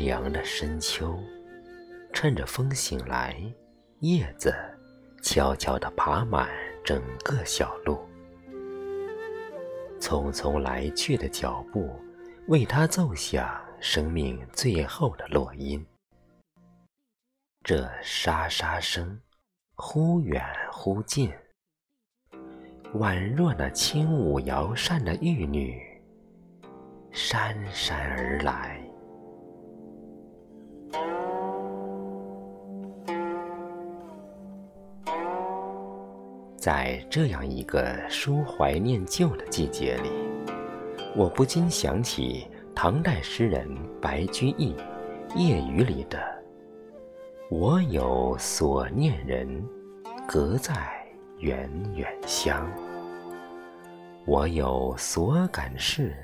凉的深秋，趁着风醒来，叶子悄悄地爬满整个小路。匆匆来去的脚步，为他奏响生命最后的落音。这沙沙声，忽远忽近，宛若那轻舞摇扇的玉女，姗姗而来。在这样一个抒怀念旧的季节里，我不禁想起唐代诗人白居易《夜雨》里的“我有所念人，隔在远远乡；我有所感事，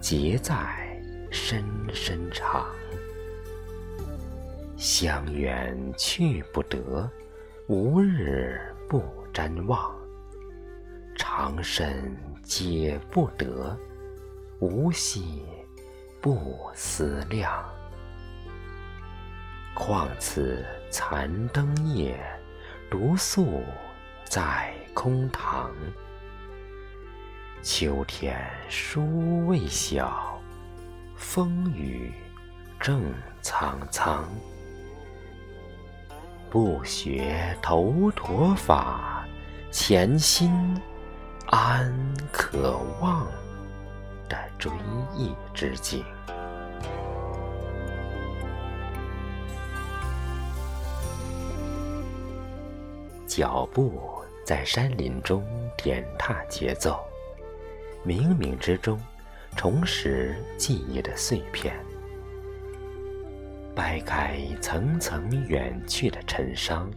结在深深肠。乡远去不得，无日不。”瞻望，长生解不得，无息不思量。况此残灯夜，独宿在空堂。秋天书未晓，风雨正苍苍。不学头陀法。潜心安可望的追忆之景，脚步在山林中点踏节奏，冥冥之中重拾记忆的碎片，掰开层层远去的尘伤。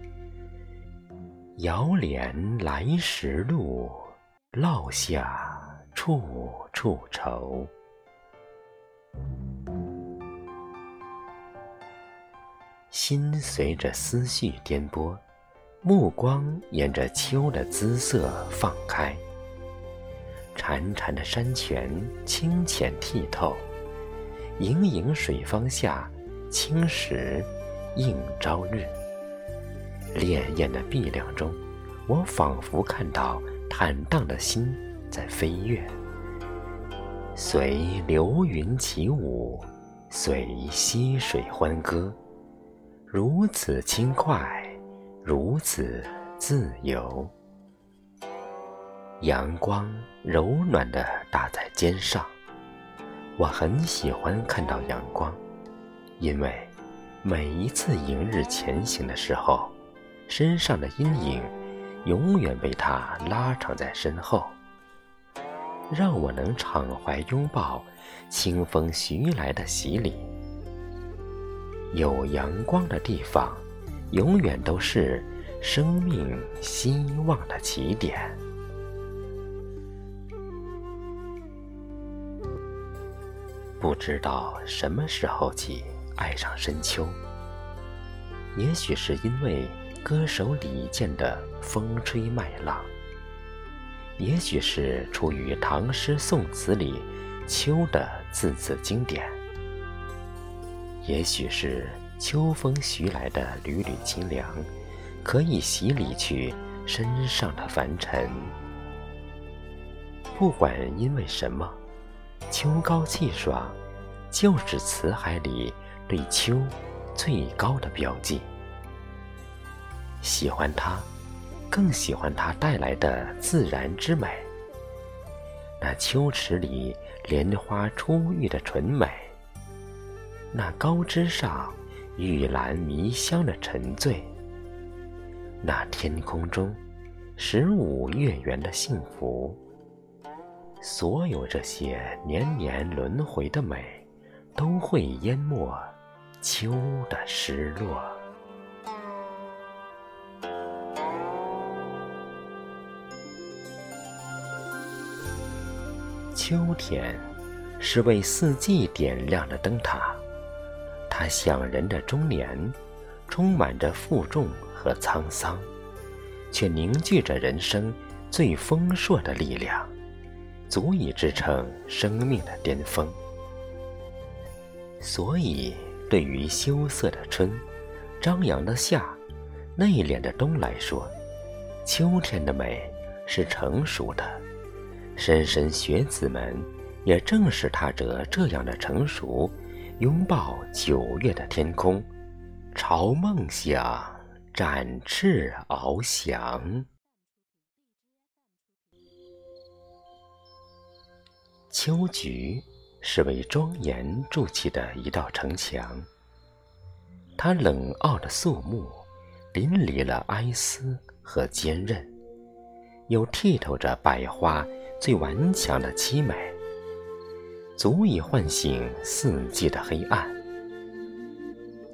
遥怜来时路，落下处处愁。心随着思绪颠簸，目光沿着秋的姿色放开。潺潺的山泉清浅剔透，盈盈水芳下，青石映朝日。潋滟的碧亮中，我仿佛看到坦荡的心在飞跃，随流云起舞，随溪水欢歌，如此轻快，如此自由。阳光柔暖地打在肩上，我很喜欢看到阳光，因为每一次迎日前行的时候。身上的阴影，永远被他拉长在身后，让我能敞怀拥抱清风徐来的洗礼。有阳光的地方，永远都是生命希望的起点。不知道什么时候起爱上深秋，也许是因为。歌手李健的《风吹麦浪》，也许是出于唐诗宋词里秋的字字经典，也许是秋风徐来的缕缕清凉，可以洗礼去身上的凡尘。不管因为什么，秋高气爽，就是词海里对秋最高的标记。喜欢它，更喜欢它带来的自然之美。那秋池里莲花初遇的纯美，那高枝上玉兰迷香的沉醉，那天空中十五月圆的幸福，所有这些年年轮回的美，都会淹没秋的失落。秋天，是为四季点亮的灯塔。它响人的中年，充满着负重和沧桑，却凝聚着人生最丰硕的力量，足以支撑生命的巅峰。所以，对于羞涩的春、张扬的夏、内敛的冬来说，秋天的美是成熟的。莘莘学子们也正是踏着这样的成熟，拥抱九月的天空，朝梦想展翅翱翔。秋菊是为庄严筑起的一道城墙，它冷傲的肃穆，淋漓了哀思和坚韧，又剔透着百花最顽强的凄美，足以唤醒四季的黑暗。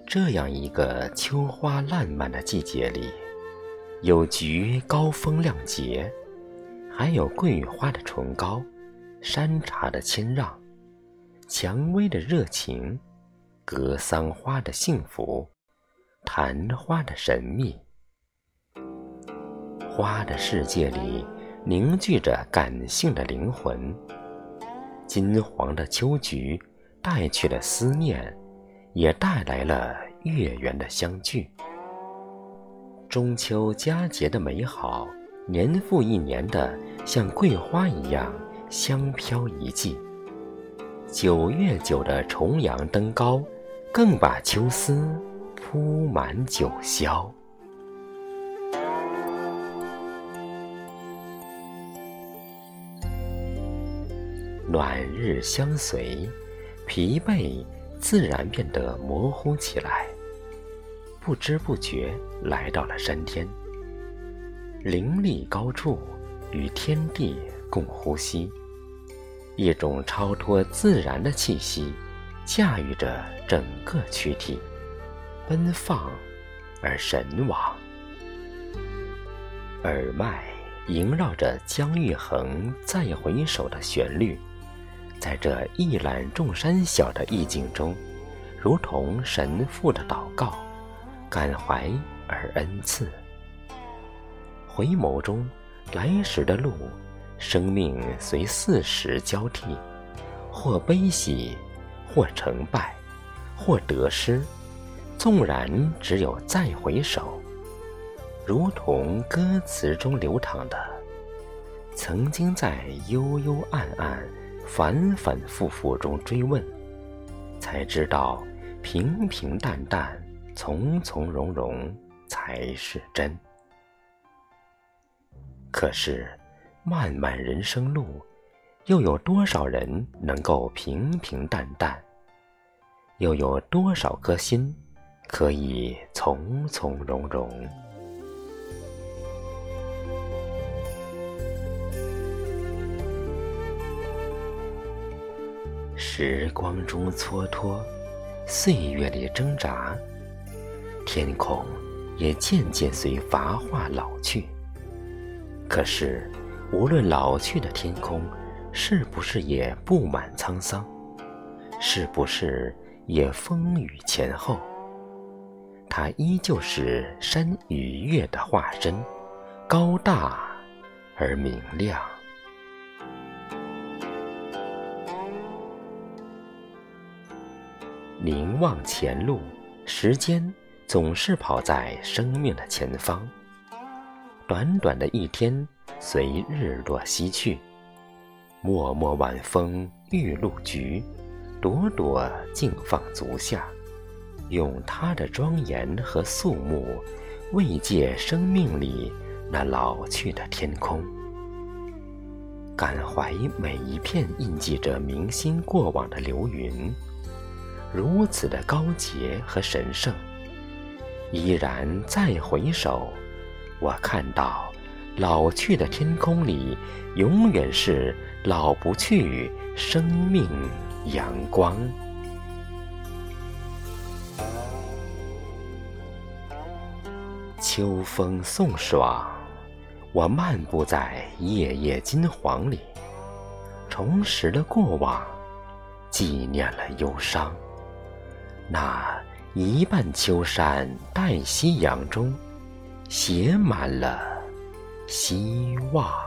这样一个秋花烂漫的季节里，有菊高风亮节，还有桂花的崇高。山茶的谦让，蔷薇的热情，格桑花的幸福，昙花的神秘。花的世界里凝聚着感性的灵魂。金黄的秋菊带去了思念，也带来了月圆的相聚。中秋佳节的美好，年复一年的像桂花一样。香飘一季，九月九的重阳登高，更把秋思铺满九霄。暖日相随，疲惫自然变得模糊起来。不知不觉来到了山天，凌厉高处，与天地。共呼吸，一种超脱自然的气息，驾驭着整个躯体，奔放而神往。耳麦萦绕着姜育恒《再回首》的旋律，在这一览众山小的意境中，如同神父的祷告，感怀而恩赐。回眸中，来时的路。生命随四时交替，或悲喜，或成败，或得失。纵然只有再回首，如同歌词中流淌的：曾经在幽幽暗暗、反反复复中追问，才知道平平淡淡、从从容容才是真。可是。漫漫人生路，又有多少人能够平平淡淡？又有多少颗心可以从从容容？时光中蹉跎，岁月里挣扎，天空也渐渐随繁华老去。可是。无论老去的天空是不是也布满沧桑，是不是也风雨前后，它依旧是山与月的化身，高大而明亮。凝望前路，时间总是跑在生命的前方。短短的一天。随日落西去，脉脉晚风玉露菊，朵朵静放足下，用它的庄严和肃穆，慰藉生命里那老去的天空，感怀每一片印记着明星过往的流云，如此的高洁和神圣。依然再回首，我看到。老去的天空里，永远是老不去生命阳光。秋风送爽，我漫步在夜夜金黄里，重拾了过往，纪念了忧伤。那一半秋山淡夕阳中，写满了。希望。